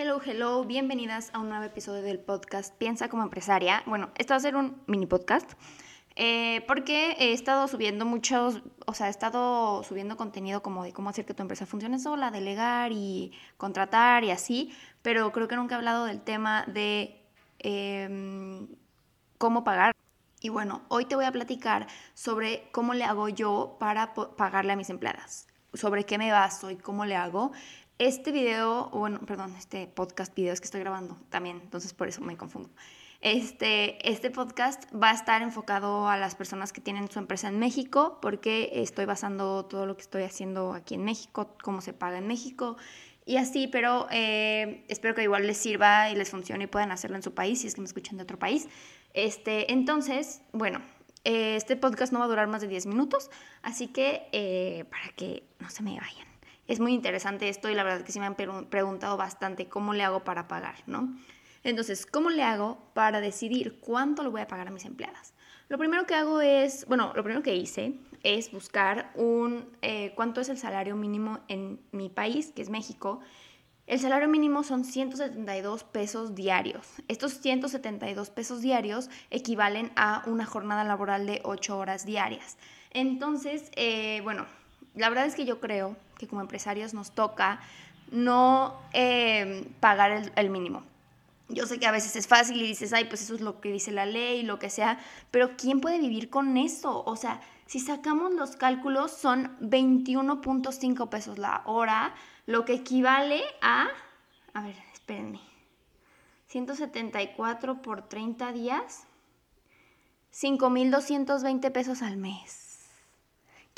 Hello, hello, bienvenidas a un nuevo episodio del podcast Piensa como empresaria. Bueno, esto va a ser un mini podcast eh, porque he estado subiendo muchos, o sea, he estado subiendo contenido como de cómo hacer que tu empresa funcione sola, delegar y contratar y así, pero creo que nunca he hablado del tema de em, cómo pagar. Y bueno, hoy te voy a platicar sobre cómo le hago yo para pagarle a mis empleadas, sobre qué me baso y cómo le hago. Este video, bueno, perdón, este podcast video es que estoy grabando también, entonces por eso me confundo. Este, este podcast va a estar enfocado a las personas que tienen su empresa en México, porque estoy basando todo lo que estoy haciendo aquí en México, cómo se paga en México y así, pero eh, espero que igual les sirva y les funcione y puedan hacerlo en su país si es que me escuchan de otro país. Este, entonces, bueno, eh, este podcast no va a durar más de 10 minutos, así que eh, para que no se me vayan es muy interesante esto y la verdad que sí me han preguntado bastante cómo le hago para pagar, ¿no? Entonces, ¿cómo le hago para decidir cuánto le voy a pagar a mis empleadas? Lo primero que hago es, bueno, lo primero que hice es buscar un, eh, cuánto es el salario mínimo en mi país, que es México. El salario mínimo son 172 pesos diarios. Estos 172 pesos diarios equivalen a una jornada laboral de 8 horas diarias. Entonces, eh, bueno, la verdad es que yo creo que como empresarios nos toca no eh, pagar el, mínimo. Yo sé que a veces es fácil y dices, ay, pues eso es lo que dice la ley, lo que sea, pero ¿quién puede vivir con eso? O sea, si sacamos los cálculos son 21.5 pesos la hora, lo que equivale a, a ver, espérenme, 174 por 30 días, 5.220 pesos al mes.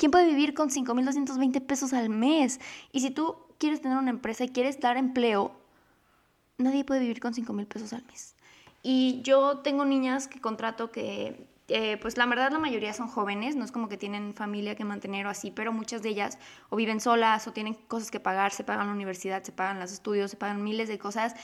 ¿Quién puede vivir con 5.220 pesos al mes? Y si tú quieres tener una empresa y quieres dar empleo, nadie puede vivir con 5.000 pesos al mes. Y yo tengo niñas que contrato que, pues la verdad la mayoría son jóvenes, no es como que tienen familia que mantener o así, pero muchas de ellas o viven solas o tienen cosas que pagar, se pagan la universidad, se pagan los estudios, se pagan miles de cosas.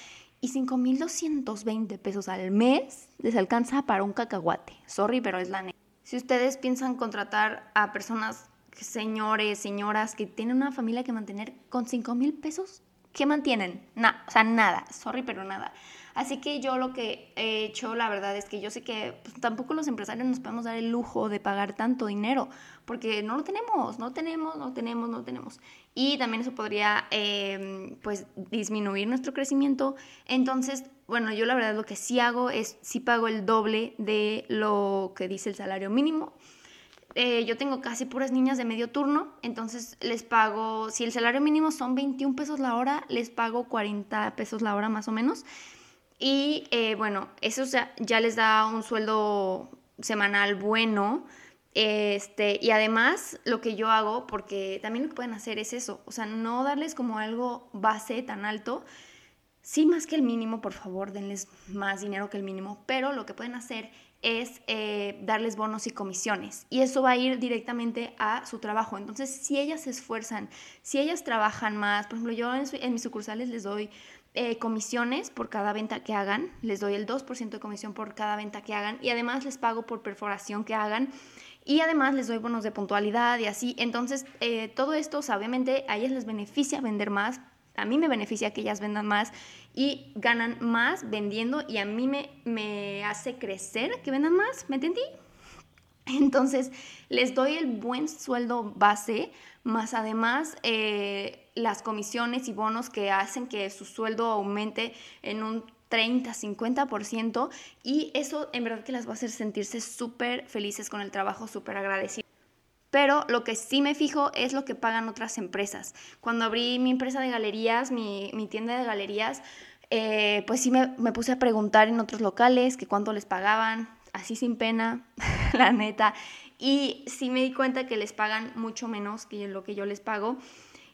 Y 5.220 pesos al mes les alcanza para un cacahuate. Sorry, pero es la neta. Si ustedes piensan contratar a personas, señores, señoras que tienen una familia que mantener con 5 mil pesos, ¿qué mantienen? Nada, o sea, nada, sorry, pero nada. Así que yo lo que he hecho, la verdad es que yo sé que pues, tampoco los empresarios nos podemos dar el lujo de pagar tanto dinero, porque no lo tenemos, no tenemos, no tenemos, no tenemos. Y también eso podría, em, pues, disminuir nuestro crecimiento. Entonces, bueno, yo la verdad lo que sí hago es, sí pago el doble de lo que dice el salario mínimo. Eh, yo tengo casi puras niñas de medio turno, entonces les pago, si el salario mínimo son 21 pesos la hora, les pago 40 pesos la hora más o menos. Y eh, bueno, eso ya, les da un sueldo semanal bueno. Este, y además lo que yo hago, porque también lo que pueden hacer es eso, o sea, no darles como algo base tan alto, Sí, más que el mínimo, por favor, denles más dinero que el mínimo, pero lo que pueden hacer es eh, darles bonos y comisiones y eso va a ir directamente a su trabajo. Entonces, si ellas se esfuerzan, si ellas trabajan más, por ejemplo, yo en, mis sucursales les doy eh, comisiones por cada venta que hagan, les doy el 2% de comisión por cada venta que hagan y además les pago por perforación que hagan. Y además les doy bonos de puntualidad y así. Entonces, eh, todo esto, obviamente, a ellas les beneficia vender más, a mí me beneficia que ellas vendan más y ganan más vendiendo y a mí me, me hace crecer que vendan más, ¿me entendí? Entonces, les doy el buen sueldo base, más además eh, las comisiones y bonos que hacen que su sueldo aumente en un 30, 50% y eso en verdad que las va a hacer sentirse súper felices con el trabajo, súper agradecidos. Pero lo que sí me fijo es lo que pagan otras empresas. Cuando abrí mi empresa de galerías, mi, tienda de galerías, eh, pues sí me, puse a preguntar en otros locales que cuánto les pagaban, así sin pena, la neta. Y sí me di cuenta que les pagan mucho menos que lo que yo les pago.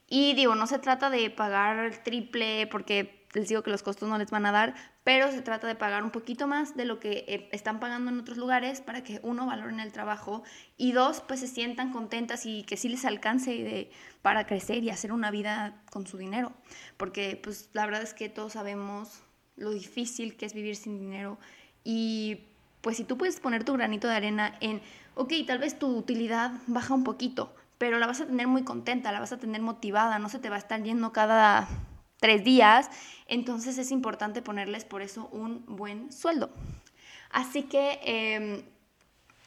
Y digo, no se trata de pagar triple porque les digo que los costos no les van a dar, pero se trata de pagar un poquito más de lo que eh, están pagando en otros lugares para que uno valoren el trabajo y dos, pues se sientan contentas y que sí les alcance para crecer y hacer una vida con su dinero. Porque pues la verdad es que todos sabemos lo difícil que es vivir sin dinero y pues si tú puedes poner tu granito de arena en, ok, tal vez tu utilidad baja un poquito, pero la vas a tener muy contenta, la vas a tener motivada, no se te va a estar yendo cada tres días, entonces es importante ponerles por eso un buen sueldo. Así que em,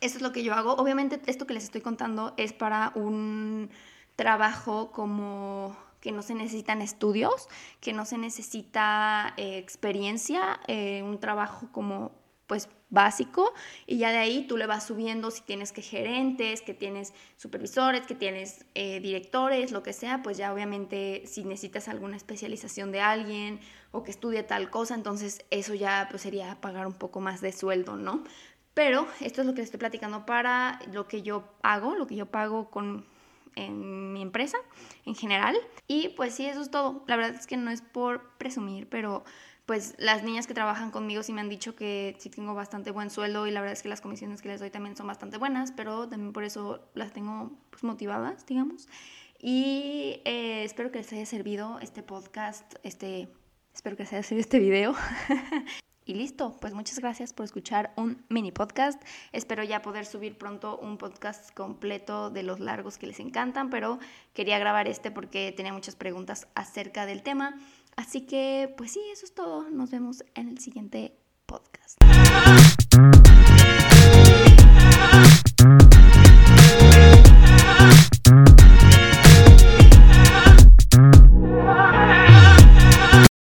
eso es lo que yo hago. Obviamente esto que les estoy contando es para un trabajo como que no se necesitan estudios, que no se necesita eh, experiencia, eh, un trabajo como pues básico y ya de ahí tú le vas subiendo si tienes que gerentes, que tienes supervisores, que tienes eh, directores, lo que sea, pues ya obviamente si necesitas alguna especialización de alguien o que estudie tal cosa, entonces eso ya pues sería pagar un poco más de sueldo, ¿no? Pero esto es lo que les estoy platicando para lo que yo hago, lo que yo pago con en mi empresa en general. Y pues sí, eso es todo. La verdad es que no es por presumir, pero pues las niñas que trabajan conmigo sí me han dicho que sí tengo bastante buen sueldo y la verdad es que las comisiones que les doy también son bastante buenas, pero también por eso las tengo pues, motivadas, digamos. Y eh, espero que les haya servido este podcast, este, espero que les haya servido este video. y listo, pues muchas gracias por escuchar un mini podcast. Espero ya poder subir pronto un podcast completo de los largos que les encantan, pero quería grabar este porque tenía muchas preguntas acerca del tema. Así que, pues sí, eso es todo. Nos vemos en el siguiente podcast.